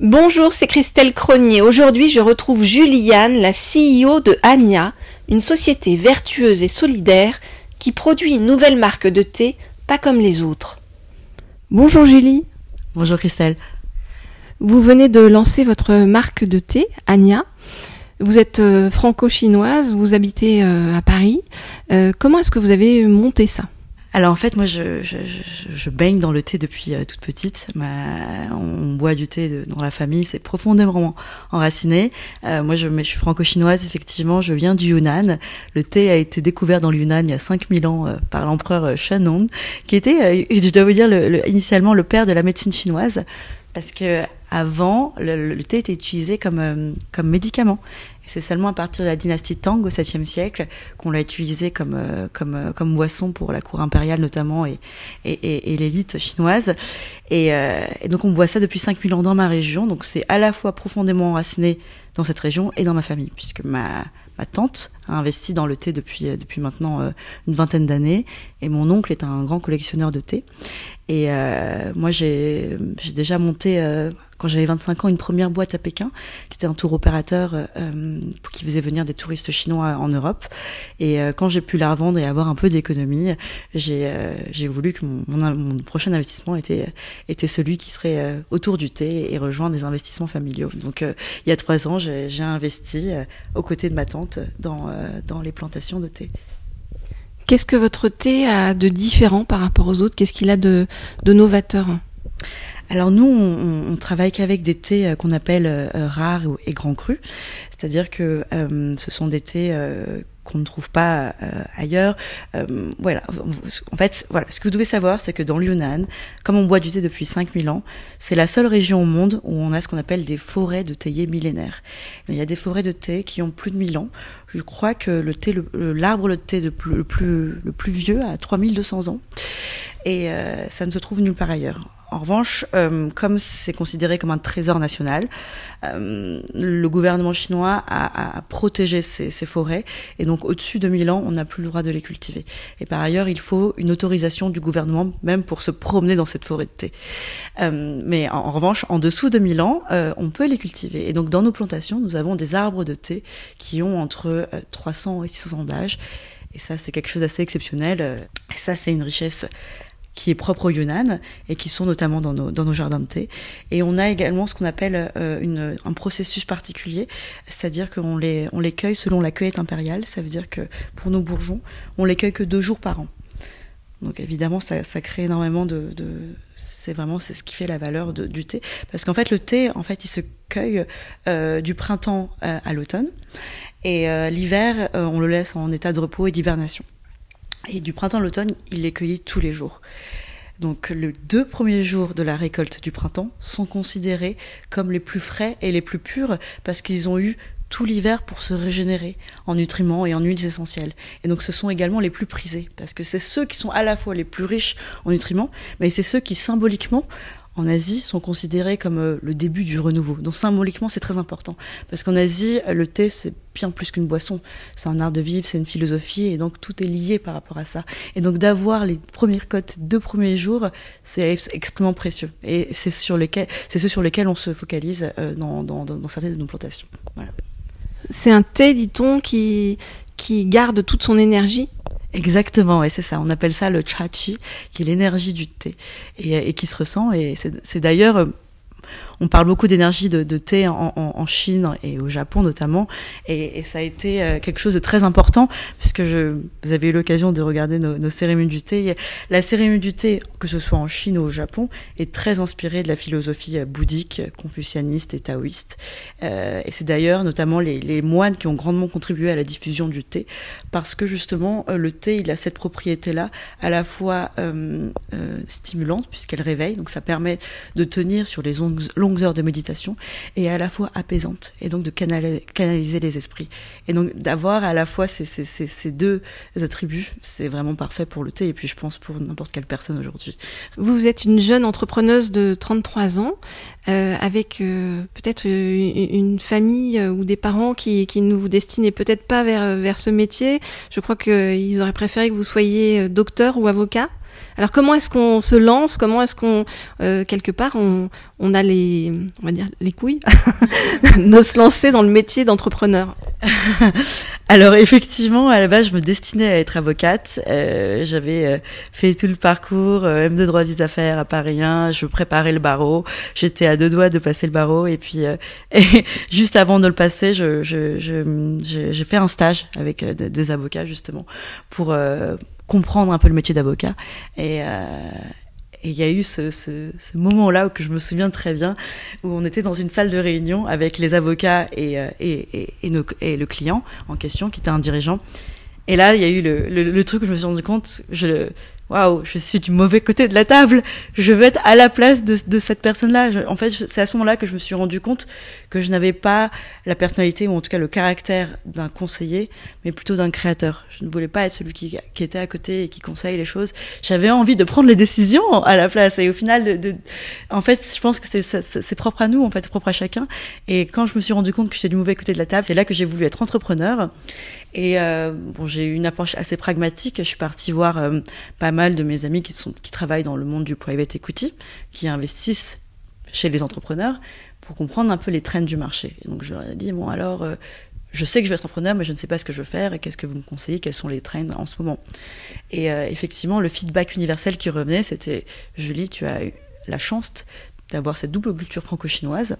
Bonjour, c'est Christelle Cronier. Aujourd'hui, je retrouve Juliane, la CEO de Anya, une société vertueuse et solidaire qui produit une nouvelle marque de thé, pas comme les autres. Bonjour Julie. Bonjour Christelle. Vous venez de lancer votre marque de thé, Anya. Vous êtes euh, franco-chinoise, vous habitez euh, à Paris. Euh, comment est-ce que vous avez monté ça? Alors en fait, moi, je, je, je, baigne dans le thé depuis euh, toute petite. On boit du thé dans la famille, c'est profondément enraciné. Euh, moi, je, je suis franco-chinoise, effectivement, je viens du Yunnan. Le thé a été découvert dans le Yunnan il y a 5000 ans euh, par l'empereur Shanong, qui était, je dois vous dire, le, initialement le père de la médecine chinoise. Parce que avant, le, le thé était utilisé comme, comme médicament. C'est seulement à partir de la dynastie Tang au 7e siècle qu'on l'a utilisé comme, euh, comme, euh, comme boisson pour la cour impériale notamment et, et, et, l'élite chinoise. Et, euh, donc on boit ça depuis 5000 ans dans ma région. Donc c'est à la fois profondément enraciné dans cette région et dans ma famille, puisque ma, ma tante a investi dans le thé depuis, depuis maintenant une vingtaine d'années, et mon oncle est un grand collectionneur de thé. Et euh, moi, j'ai déjà monté, quand j'avais 25 ans, une première boîte à Pékin, qui était un tour opérateur euh, qui faisait venir des touristes chinois en Europe. Et quand j'ai pu la revendre et avoir un peu d'économie, j'ai voulu que mon, mon, prochain investissement était, était celui qui serait autour du thé et rejoindre des investissements familiaux. Donc, il y a trois ans, j'ai investi aux côtés de ma tante dans, dans les plantations de thé. Qu'est-ce que votre thé a de différent par rapport aux autres? Qu'est-ce qu'il a de, novateur? Alors nous, on, travaille qu'avec des thés euh, qu'on appelle euh, rares et grands crus, c'est-à-dire que euh, ce sont des thés qu'on ne trouve pas ailleurs. voilà. En fait, voilà. Ce que vous devez savoir, c'est que dans le Yunnan, comme on boit du thé depuis 5000 ans, c'est la seule région au monde où on a ce qu'on appelle des forêts de théiers millénaires. Il y a des forêts de thé qui ont plus de 1000 ans. Je crois que le thé, l'arbre de thé le plus, le plus, le plus vieux a 3200 ans. Et ça ne se trouve nulle part ailleurs. En revanche, euh, comme c'est considéré comme un trésor national, euh, le gouvernement chinois a, protégé ces, forêts et donc au-dessus de 1000 ans, on n'a plus le droit de les cultiver. Et par ailleurs, il faut une autorisation du gouvernement même pour se promener dans cette forêt de thé. Euh, mais en, revanche, en dessous de 1000 ans, on peut les cultiver. Et donc dans nos plantations, nous avons des arbres de thé qui ont entre 300 et 600 ans d'âge. Et ça, c'est quelque chose d'assez exceptionnel. Et ça, c'est une richesse qui est propre au Yunnan et qui sont notamment dans nos, dans nos jardins de thé. Et on a également ce qu'on appelle euh, une, un processus particulier, c'est-à-dire qu'on les, on les cueille selon la cueillette impériale. Ça veut dire que pour nos bourgeons, on les cueille que deux jours par an. Donc évidemment, ça, ça crée énormément de, c'est vraiment c'est ce qui fait la valeur du thé, parce qu'en fait le thé, en fait, il se cueille euh, du printemps euh, à l'automne, et l'hiver, on le laisse en état de repos et d'hibernation. Et du printemps à l'automne, il les cueillit tous les jours. Donc les deux premiers jours de la récolte du printemps sont considérés comme les plus frais et les plus purs parce qu'ils ont eu tout l'hiver pour se régénérer en nutriments et en huiles essentielles. Et donc ce sont également les plus prisés parce que c'est ceux qui sont à la fois les plus riches en nutriments, mais c'est ceux qui symboliquement en Asie sont considérés comme euh, le début du renouveau. Donc symboliquement, c'est très important. Parce qu'en Asie, le thé, c'est bien plus qu'une boisson. C'est un art de vivre, c'est une philosophie, et donc tout est lié par rapport à ça. Et donc d'avoir les premières cotes deux premiers jours, c'est extrêmement précieux. Et c'est sur lesquels, c'est ceux sur lesquels on se focalise euh, dans, certaines de nos plantations. C'est un thé, dit-on, qui garde toute son énergie? Exactement, et c'est ça. On appelle ça le chachi, qui est l'énergie du thé, et, qui se ressent. Et c'est d'ailleurs euh, on parle beaucoup d'énergie de, thé en, Chine et au Japon notamment, et, ça a été euh, quelque chose de très important puisque vous avez eu l'occasion de regarder nos, cérémonies du thé. La cérémonie du thé, que ce soit en Chine ou au Japon, est très inspirée de la philosophie euh, bouddhique, confucianiste et taoïste. Euh, et c'est d'ailleurs notamment les, moines qui ont grandement contribué à la diffusion du thé parce que justement le thé, il a cette propriété-là à la fois stimulante puisqu'elle réveille, donc ça permet de tenir sur les longues longues heures de méditation et à la fois apaisante et donc de canaliser les esprits. Et donc d'avoir à la fois ces, deux attributs, c'est vraiment parfait pour le thé et puis je pense pour n'importe quelle personne aujourd'hui. Vous êtes une jeune entrepreneuse de 33 ans euh, avec euh, peut-être une, famille euh, ou des parents qui, qui ne vous destinaient peut-être pas vers, vers ce métier. Je crois qu'ils auraient préféré que vous soyez docteur ou avocat Alors comment est-ce qu'on se lance? Comment est-ce qu'on euh, quelque part on, on a les on va dire les couilles de se lancer dans le métier d'entrepreneur? Alors effectivement, à la base, je me destinais à être avocate. Euh, J'avais euh, fait tout le parcours euh, M2 droit des affaires à Paris 1. Je préparais le barreau. J'étais à deux doigts de passer le barreau et puis euh, et juste avant de le passer, je j'ai je, fait un stage avec euh, des avocats justement pour comprendre un peu le métier d'avocat et et il y a eu ce, moment-là que je me souviens très bien, où on était dans une salle de réunion avec les avocats et, et, et, et, le client en question, qui était un dirigeant. Et là, il y a eu le, le, le truc où je me suis rendu compte, je, waouh, je suis du mauvais côté de la table, je veux être à la place de, cette personne-là. En fait, c'est à ce moment-là que je me suis rendu compte que je n'avais pas la personnalité ou en tout cas le caractère d'un conseiller, mais plutôt d'un créateur. Je ne voulais pas être celui qui, était à côté et qui conseille les choses. J'avais envie de prendre les décisions à la place. Et au final, en fait, je pense que c'est propre à nous, en fait, propre à chacun. Et quand je me suis rendu compte que j'étais du mauvais côté de la table, c'est là que j'ai voulu être entrepreneur. Et euh, bon, j'ai eu une approche assez pragmatique. Je suis partie voir euh, pas mal de mes amis qui, travaillent dans le monde du private equity, qui investissent chez les entrepreneurs pour comprendre un peu les trends du marché. Donc je leur ai dit, bon alors, euh, je sais que je vais être entrepreneur, mais je ne sais pas ce que je veux faire et qu'est-ce que vous me conseillez, quels sont les trends en ce moment? Et effectivement, le feedback universel qui revenait, c'était, Julie, tu as eu la chance d'avoir cette double culture franco-chinoise.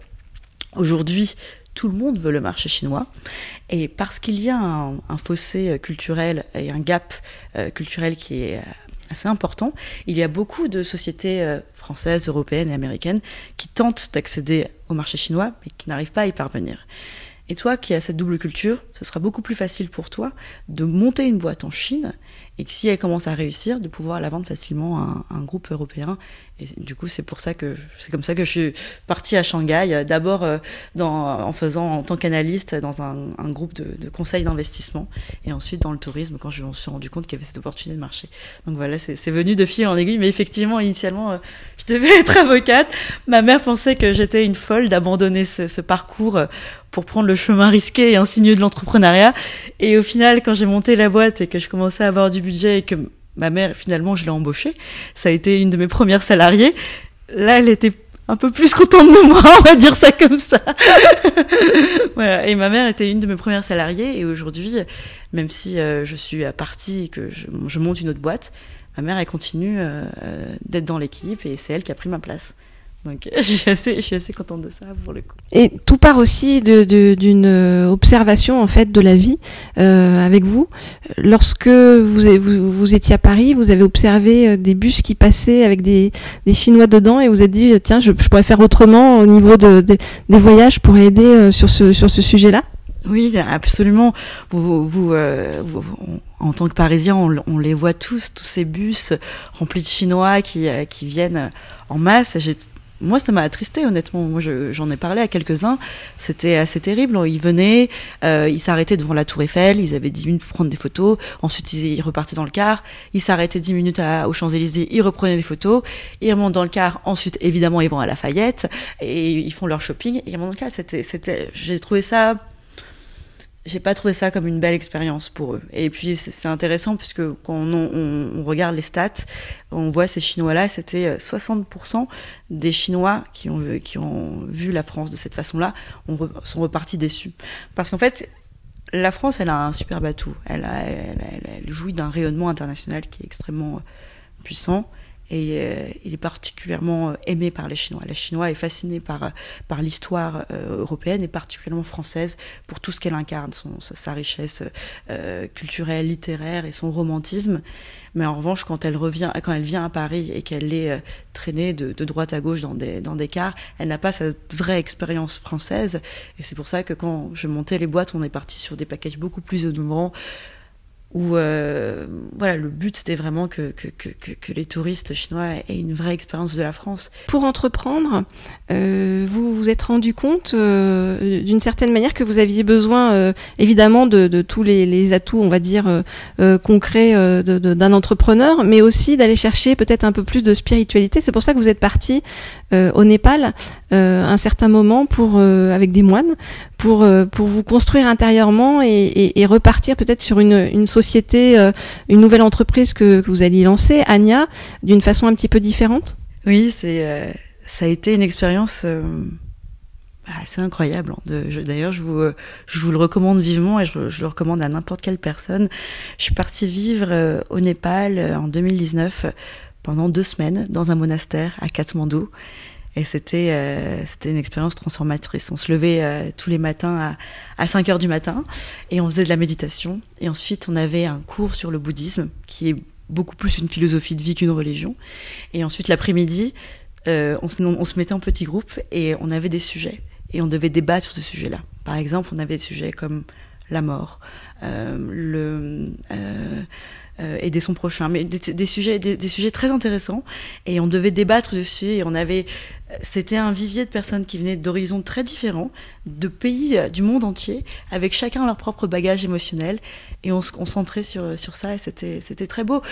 Aujourd'hui, tout le monde veut le marché chinois. Et parce qu'il y a un, fossé culturel et un gap euh, culturel qui est assez important, il y a beaucoup de sociétés euh, françaises, européennes et américaines qui tentent d'accéder au marché chinois, mais qui n'arrivent pas à y parvenir. Et toi qui as cette double culture, ce sera beaucoup plus facile pour toi de monter une boîte en Chine et que si elle commence à réussir, de pouvoir la vendre facilement à un, groupe européen. Et du coup, c'est pour ça que c'est comme ça que je suis partie à Shanghai, d'abord euh, en faisant en tant qu'analyste dans un, groupe de, de conseils d'investissement, et ensuite dans le tourisme quand je me suis rendu compte qu'il y avait cette opportunité de marché. Donc voilà, c'est venu de fil en aiguille, mais effectivement, initialement, euh, je devais être avocate. Ma mère pensait que j'étais une folle d'abandonner ce, ce, parcours euh, pour prendre le chemin risqué et insinué de l'entrepreneuriat. Et au final, quand j'ai monté la boîte et que je commençais à avoir du budget et que ma mère, finalement, je l'ai embauchée. Ça a été une de mes premières salariées. Là, elle était un peu plus contente de moi, on va dire ça comme ça. Et ma mère était une de mes premières salariées. Et aujourd'hui, même si euh, je suis partie et que je, je, monte une autre boîte, ma mère, elle continue euh, d'être dans l'équipe et c'est elle qui a pris ma place. Donc je suis, assez, je suis assez contente de ça pour le coup. Et tout part aussi d'une de, de, observation en fait de la vie euh, avec vous. Lorsque vous, vous, vous, étiez à Paris, vous avez observé des bus qui passaient avec des, des Chinois dedans et vous avez dit tiens je, je, pourrais faire autrement au niveau de, de des voyages pour aider euh, sur ce, sur ce sujet-là? Oui, absolument. Vous, vous, euh, vous, en tant que Parisien, on, on, les voit tous, tous ces bus remplis de Chinois qui, qui viennent en masse. J'ai moi, ça m'a attristé, honnêtement. Moi, j'en ai parlé à quelques-uns. C'était assez terrible. Ils venaient, euh, ils s'arrêtaient devant la Tour Eiffel. Ils avaient 10 minutes pour prendre des photos. Ensuite, ils, repartaient dans le car. Ils s'arrêtaient 10 minutes à, aux Champs-Élysées. Ils reprenaient des photos. Ils remontent dans le car. Ensuite, évidemment, ils vont à Lafayette et ils font leur shopping. Et ils remontent dans le car. C'était, j'ai trouvé ça j'ai pas trouvé ça comme une belle expérience pour eux. Et puis c'est intéressant puisque quand on, regarde les stats, on voit ces Chinois-là, c'était 60% des Chinois qui ont, vu la France de cette façon-là sont repartis déçus. Parce qu'en fait, la France, elle a un super elle, elle jouit d'un rayonnement international qui est extrêmement puissant et euh, il est particulièrement aimé par les Chinois. Les Chinois est fasciné par par l'histoire euh, européenne et particulièrement française pour tout ce qu'elle incarne, son, sa richesse euh, culturelle, littéraire et son romantisme. Mais en revanche, quand elle revient, quand elle vient à Paris et qu'elle est euh, traînée de, droite à gauche dans des dans des cars, elle n'a pas cette vraie expérience française. Et c'est pour ça que quand je montais les boîtes, on est parti sur des packages beaucoup plus innovants où euh, voilà le but c'était vraiment que, que, les touristes chinois aient une vraie expérience de la France. Pour entreprendre, euh, vous vous êtes rendu compte euh, d'une certaine manière que vous aviez besoin euh, évidemment de, de tous les, les, atouts on va dire euh, euh, concrets d'un entrepreneur, mais aussi d'aller chercher peut-être un peu plus de spiritualité. C'est pour ça que vous êtes parti au Népal un certain moment pour avec des moines pour pour vous construire intérieurement et, et, repartir peut-être sur une, une société, une nouvelle entreprise que, que vous alliez lancer, Anya, d'une façon un petit peu différente? Oui, c'est ça a été une expérience c'est incroyable. Hein, d'ailleurs, je vous, je vous le recommande vivement et je, le recommande à n'importe quelle personne. Je suis partie vivre euh, au Népal euh, en 2019 pendant deux semaines dans un monastère à Katmandou. Et c'était euh, une expérience transformatrice. On se levait tous les matins à, à 5 heures du matin et on faisait de la méditation. Et ensuite, on avait un cours sur le bouddhisme qui est beaucoup plus une philosophie de vie qu'une religion. Et ensuite, l'après-midi, on, on, se mettait en petits groupes et on avait des sujets et on devait débattre sur ce sujet-là. Par exemple, on avait des sujets comme la mort, euh, le euh, euh, aider son prochain, mais des, sujets des, sujets très intéressants. Et on devait débattre dessus et on avait c'était un vivier de personnes qui venaient d'horizons très différents, de pays du monde entier, avec chacun leur propre bagage émotionnel. Et on se concentrait sur sur ça. Et c'était très beau.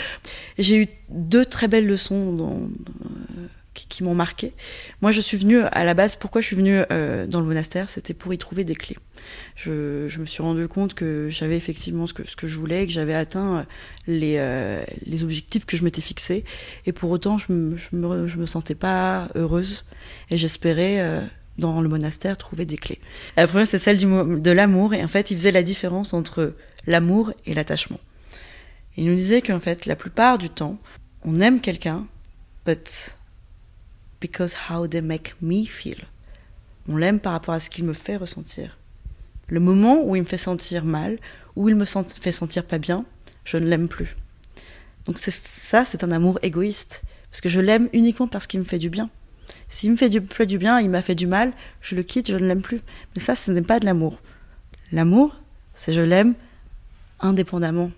J'ai eu deux très belles leçons qui, m'ont marqué. Moi, je suis venue à la base. Pourquoi je suis venue euh, dans le monastère C'était pour y trouver des clés. Je, me suis rendu compte que j'avais effectivement ce que, je voulais, que j'avais atteint les, euh, les objectifs que je m'étais fixés. Et pour autant, je me, je me, sentais pas heureuse. Et j'espérais euh, dans le monastère trouver des clés. La première, c'est celle du, de l'amour. Et en fait, il faisait la différence entre l'amour et l'attachement. Il nous disait qu'en fait, la plupart du temps, on aime quelqu'un, but because how they make me feel. On l'aime par rapport à ce qu'il me fait ressentir. Le moment où il me fait sentir mal, où il me fait sentir pas bien, je ne l'aime plus. Donc ça, c'est un amour égoïste. Parce que je l'aime uniquement parce qu'il me fait du bien. S'il me fait du, fait du bien, il m'a fait du mal, je le quitte, je ne l'aime plus. Mais ça, ce n'est pas de l'amour. L'amour, c'est je l'aime indépendamment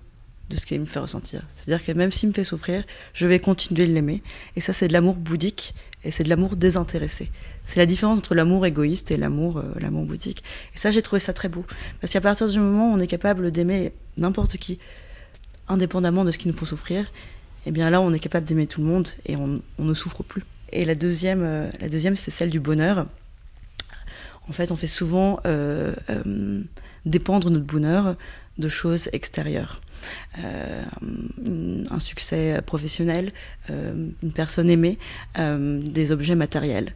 de ce qu'il me fait ressentir. C'est-à-dire que même s'il me fait souffrir, je vais continuer de l'aimer. Et ça, c'est de l'amour bouddhique et c'est de l'amour désintéressé. C'est la différence entre l'amour égoïste et l'amour euh, l'amour bouddhique. Et ça, j'ai trouvé ça très beau. Parce qu'à partir du moment où on est capable d'aimer n'importe qui, indépendamment de ce qui nous faut souffrir, eh bien là, on est capable d'aimer tout le monde et on, ne souffre plus. Et la deuxième, euh, deuxième, c'est celle du bonheur. En fait, on fait souvent euh, dépendre notre bonheur de choses extérieures. Euh, un succès professionnel, euh, une personne aimée, euh, des objets matériels.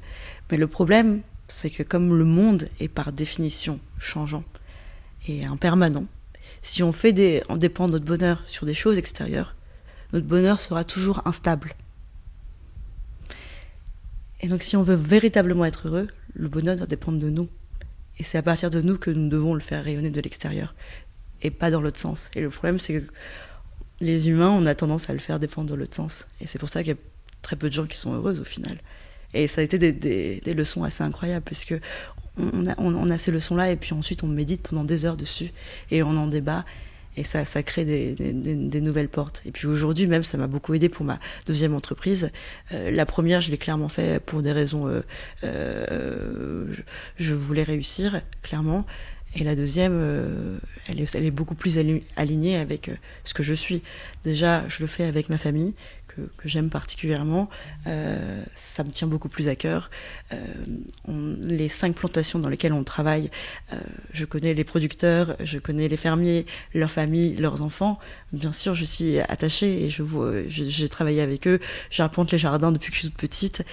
Mais le problème, c'est que comme le monde est par définition changeant et impermanent, si on fait des, on dépend notre bonheur sur des choses extérieures, notre bonheur sera toujours instable. Et donc si on veut véritablement être heureux, le bonheur doit dépendre de nous. Et c'est à partir de nous que nous devons le faire rayonner de l'extérieur et pas dans l'autre sens. Et le problème, c'est que les humains, on a tendance à le faire défendre dans l'autre sens. Et c'est pour ça qu'il y a très peu de gens qui sont heureuses au final. Et ça a été des, leçons assez incroyables, puisque on a, ces leçons-là, et puis ensuite on médite pendant des heures dessus, et on en débat, et ça, crée des, nouvelles portes. Et puis aujourd'hui, même, ça m'a beaucoup aidé pour ma deuxième entreprise. Euh, la première, je l'ai clairement fait pour des raisons. Euh, euh, je, voulais réussir, clairement. Et la deuxième, euh, elle, est, beaucoup plus alignée avec euh, ce que je suis. Déjà, je le fais avec ma famille, que, j'aime particulièrement. Euh, ça me tient beaucoup plus à cœur. Les cinq plantations dans lesquelles on travaille, je connais les producteurs, je connais les fermiers, leurs familles, leurs enfants. Bien sûr, je suis attachée et j'ai travaillé avec eux. J'arpente les jardins depuis que je suis toute petite.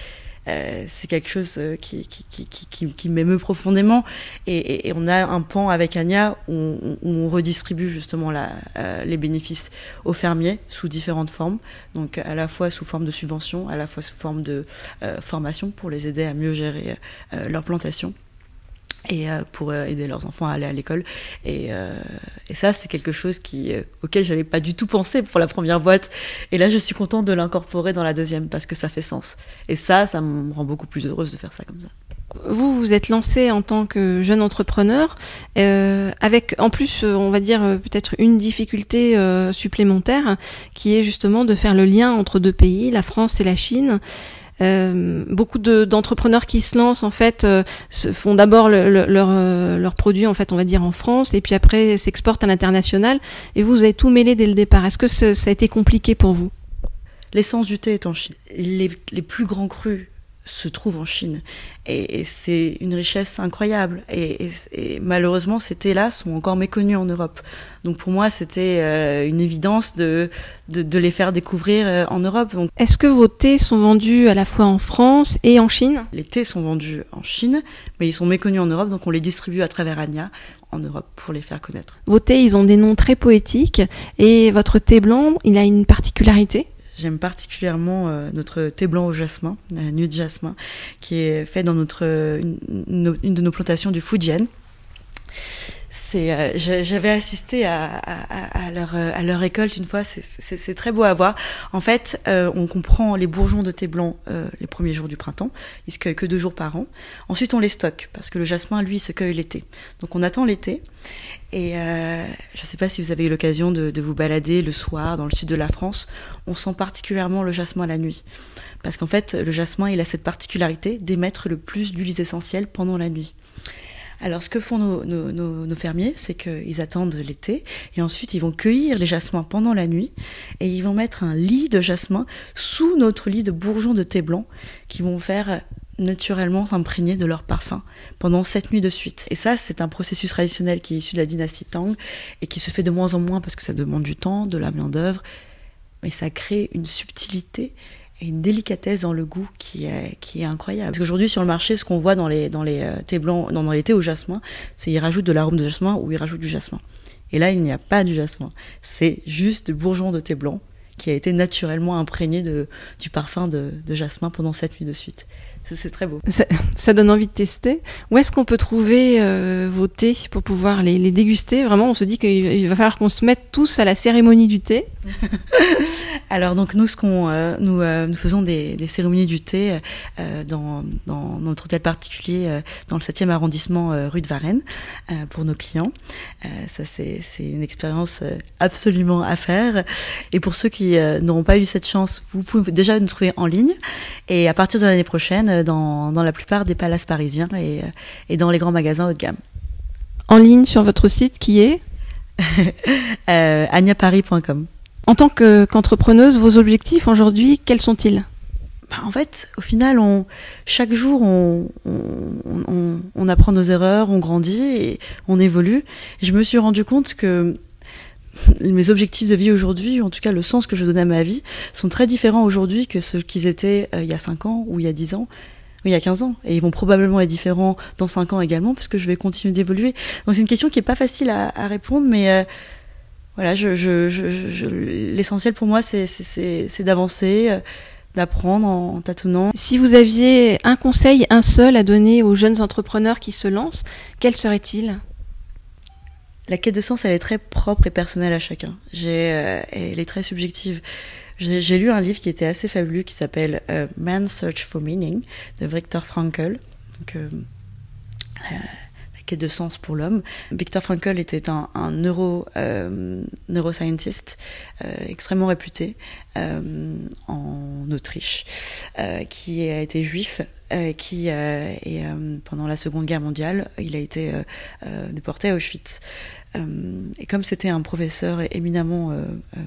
Euh, c'est quelque chose euh, qui, qui, qui, qui, qui m'émeut profondément. Et, et, on a un pan avec Anya où on, où on redistribue justement la, euh, les bénéfices aux fermiers sous différentes formes. Donc à la fois sous forme de subvention, à la fois sous forme de formation pour les aider à mieux gérer leur plantation et euh, pour euh, aider leurs enfants à aller à l'école. Et, euh, et, ça, c'est quelque chose qui, auquel j'avais pas du tout pensé pour la première boîte. Et là, je suis contente de l'incorporer dans la deuxième parce que ça fait sens. Et ça, ça me rend beaucoup plus heureuse de faire ça comme ça. Vous vous êtes lancé en tant que jeune entrepreneur, euh, avec en plus, on va dire peut-être une difficulté euh, supplémentaire, qui est justement de faire le lien entre deux pays, la France et la Chine. Euh, beaucoup d'entrepreneurs qui se lancent en fait euh, font d'abord le, leur, euh, leur produit en fait on va dire en France et puis après s'exportent à l'international et vous, avez tout mêlé dès le départ. Est-ce que ça a été compliqué pour vous? L'essence du thé est en Chine. Les, les plus grands crus se trouve en Chine. Et, c'est une richesse incroyable. Et, malheureusement, ces thés-là sont encore méconnus en Europe. Donc pour moi, c'était euh, une évidence de, de, les faire découvrir euh, en Europe. Est-ce que vos thés sont vendus à la fois en France et en Chine? Les thés sont vendus en Chine, mais ils sont méconnus en Europe, donc on les distribue à travers Anya en Europe pour les faire connaître. Vos thés, ils ont des noms très poétiques. Et votre thé blanc, il a une particularité? J'aime particulièrement euh, notre thé blanc au jasmin, la nuit de jasmin, qui est fait dans notre, une, une de nos plantations du Fujian. Euh, j'avais assisté à, à, leur, euh, à récolte une fois. C'est très beau à voir. En fait, euh, on comprend les bourgeons de thé blanc les premiers jours du printemps. Ils se cueillent que deux jours par an. Ensuite, on les stocke parce que le jasmin, lui, se cueille l'été. Donc, on attend l'été. Et je ne sais pas si vous avez eu l'occasion de, vous balader le soir dans le sud de la France. On sent particulièrement le jasmin la nuit. Parce qu'en fait, le jasmin, il a cette particularité d'émettre le plus d'huiles essentielles pendant la nuit. Alors, ce que font nos, fermiers, c'est qu'ils attendent l'été et ensuite ils vont cueillir les jasmins pendant la nuit et ils vont mettre un lit de jasmin sous notre lit de bourgeons de thé blanc qui vont faire naturellement s'imprégner de leur parfum pendant sept nuits de suite. Et ça, c'est un processus traditionnel qui est issu de la dynastie Tang et qui se fait de moins en moins parce que ça demande du temps, de la main-d'œuvre, mais ça crée une subtilité une délicatesse dans le goût qui est, qui est incroyable. Parce qu'aujourd'hui, sur le marché, ce qu'on voit dans les, dans les euh, thés blancs, dans, les thés au jasmin, c'est qu'ils rajoutent de l'arôme de jasmin ou ils rajoutent du jasmin. Et là, il n'y a pas du jasmin. C'est juste du bourgeon de thé blanc qui a été naturellement imprégné de, du parfum de, de jasmin pendant sept nuits de suite. C'est très beau. Ça, donne envie de tester. Où est-ce qu'on peut trouver euh, vos thés pour pouvoir les, les, déguster? Vraiment, on se dit qu'il va falloir qu'on se mette tous à la cérémonie du thé. Alors donc nous, ce qu'on, euh, nous, euh, nous faisons des, des, cérémonies du thé dans, dans, notre hôtel particulier dans le 7e arrondissement rue de Varennes pour nos clients. ça c'est une expérience absolument à faire. Et pour ceux qui n'auront pas eu cette chance, vous pouvez déjà nous trouver en ligne. Et à partir de l'année prochaine, dans, dans, la plupart des palaces parisiens et, et, dans les grands magasins haut de gamme. En ligne sur votre site qui est euh, agnaparis.com. En tant qu'entrepreneuse, vos objectifs aujourd'hui, quels sont-ils? Bah, en fait, au final, on, chaque jour, on, on, on, apprend nos erreurs, on grandit et on évolue. je me suis rendu compte que mes objectifs de vie aujourd'hui, en tout cas le sens que je donne à ma vie, sont très différents aujourd'hui que ceux qu'ils étaient euh, il y a 5 ans ou il y a 10 ans ou il y a 15 ans. Et ils vont probablement être différents dans 5 ans également, puisque je vais continuer d'évoluer. Donc c'est une question qui est pas facile à, répondre, mais euh, voilà, l'essentiel pour moi, c'est d'avancer. Euh, d'apprendre en tâtonnant. Si vous aviez un conseil, un seul à donner aux jeunes entrepreneurs qui se lancent, quel serait-il? La quête de sens, elle est très propre et personnelle à chacun. Euh, elle est très subjective. J'ai lu un livre qui était assez fabuleux qui s'appelle euh, Man's Search for Meaning de Viktor Frankl. Euh, la quête de sens pour l'homme. Viktor Frankl était un, un neuro, neuroscientist extrêmement réputé en Autriche, qui a été juif qui et pendant la Seconde Guerre mondiale, il a été déporté à Auschwitz. Euh, et comme c'était un professeur éminemment euh, euh,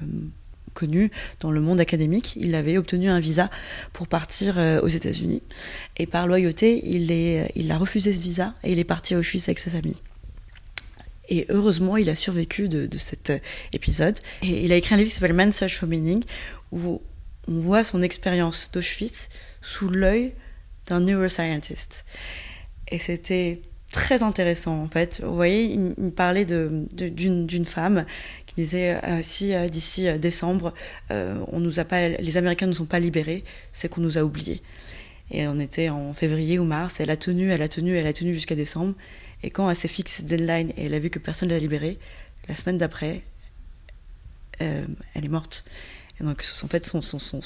connu dans le monde académique, il avait obtenu un visa pour partir aux États-Unis. Et par loyauté, il, est, a refusé ce visa et il est parti à Auschwitz avec sa famille. Et heureusement, il a survécu de, de, cet épisode. Et il a écrit un livre qui s'appelle Man Search for Meaning, où on voit son expérience d'Auschwitz sous l'œil d'un neuroscientist. Et c'était très intéressant en fait. Vous voyez, il, me parlait d'une femme qui disait euh, si euh, d'ici euh, décembre on nous a pas, les Américains ne sont pas libérés, c'est qu'on nous a oubliés. Et on était en février ou mars, elle a tenu, elle a tenu, elle a tenu jusqu'à décembre. Et quand elle s'est fixée deadline et elle a vu que personne ne l'a libérée, la semaine d'après, elle est morte. Donc, en fait, son, son,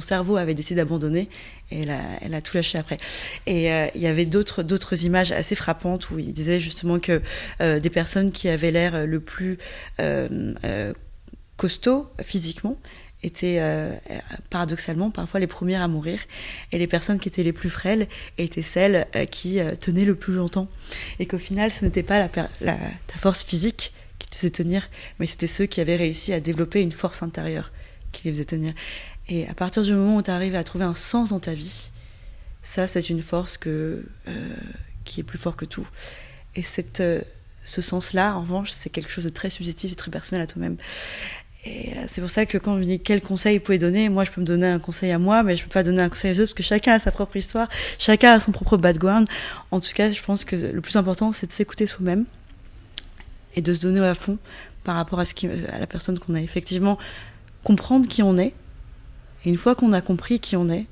cerveau avait décidé d'abandonner et elle a, tout lâché après. Et euh, il y avait d'autres images assez frappantes où il disait justement que euh, des personnes qui avaient l'air le plus euh, costaud physiquement étaient paradoxalement parfois les premières à mourir et les personnes qui étaient les plus frêles étaient celles qui tenaient le plus longtemps et qu'au final ce n'était pas la, la, ta force physique qui te faisait tenir mais c'était ceux qui avaient réussi à développer une force intérieure qui les faisait tenir Et à partir du moment où tu arrives à trouver un sens dans ta vie, ça, c'est une force que, euh, qui est plus fort que tout. Et cette, euh, ce sens-là, en revanche, c'est quelque chose de très subjectif et très personnel à toi-même. Et euh, c'est pour ça que quand on me dit quel conseil vous pouvez donner, moi je peux me donner un conseil à moi, mais je peux pas donner un conseil aux autres parce que chacun a sa propre histoire, chacun a son propre background. En tout cas, je pense que le plus important, c'est de s'écouter soi-même et de se donner à fond par rapport à, ce qui, à la personne qu'on a. Effectivement, comprendre qui on est. Et une fois qu'on a compris qui on est,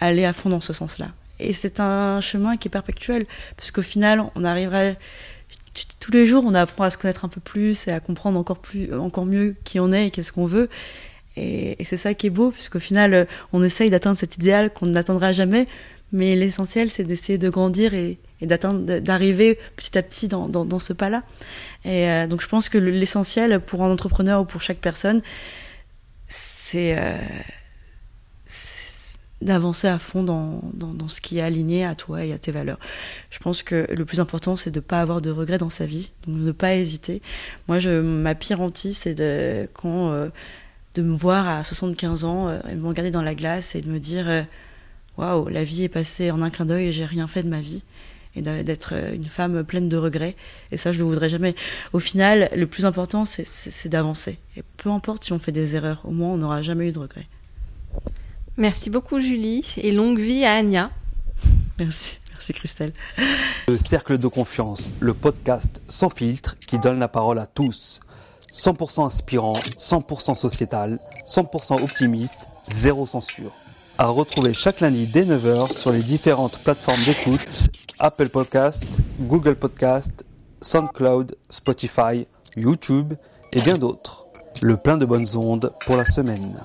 aller à fond dans ce sens-là. Et c'est un chemin qui est perpétuel, parce qu'au final, on arrivera tous les jours, on apprend à se connaître un peu plus et à comprendre encore plus, encore mieux qui on est et qu'est-ce qu'on veut. Et, c'est ça qui est beau, puisqu'au final, on essaye d'atteindre cet idéal qu'on n'atteindra jamais. Mais l'essentiel, c'est d'essayer de grandir et, d'atteindre, d'arriver petit à petit dans, ce pas-là. Et euh, donc, je pense que l'essentiel pour un entrepreneur ou pour chaque personne, c'est euh, d'avancer à fond dans, ce qui est aligné à toi et à tes valeurs. Je pense que le plus important, c'est de ne pas avoir de regrets dans sa vie, donc de ne pas hésiter. Moi, je, ma pire hantise, c'est de, quand, euh, de me voir à 75 ans, et me regarder dans la glace et de me dire Waouh, la vie est passée en un clin d'œil et j'ai rien fait de ma vie. Et d'être une femme pleine de regrets. Et ça, je ne le voudrais jamais. Au final, le plus important, c'est d'avancer. Et peu importe si on fait des erreurs, au moins, on n'aura jamais eu de regrets. Merci beaucoup Julie et longue vie à Anya. Merci, merci Christelle. Le Cercle de Confiance, le podcast sans filtre qui donne la parole à tous. 100% inspirant, 100% sociétal, 100% optimiste, zéro censure. À retrouver chaque lundi dès 9h sur les différentes plateformes d'écoute Apple Podcast, Google Podcast, SoundCloud, Spotify, YouTube et bien d'autres. Le plein de bonnes ondes pour la semaine.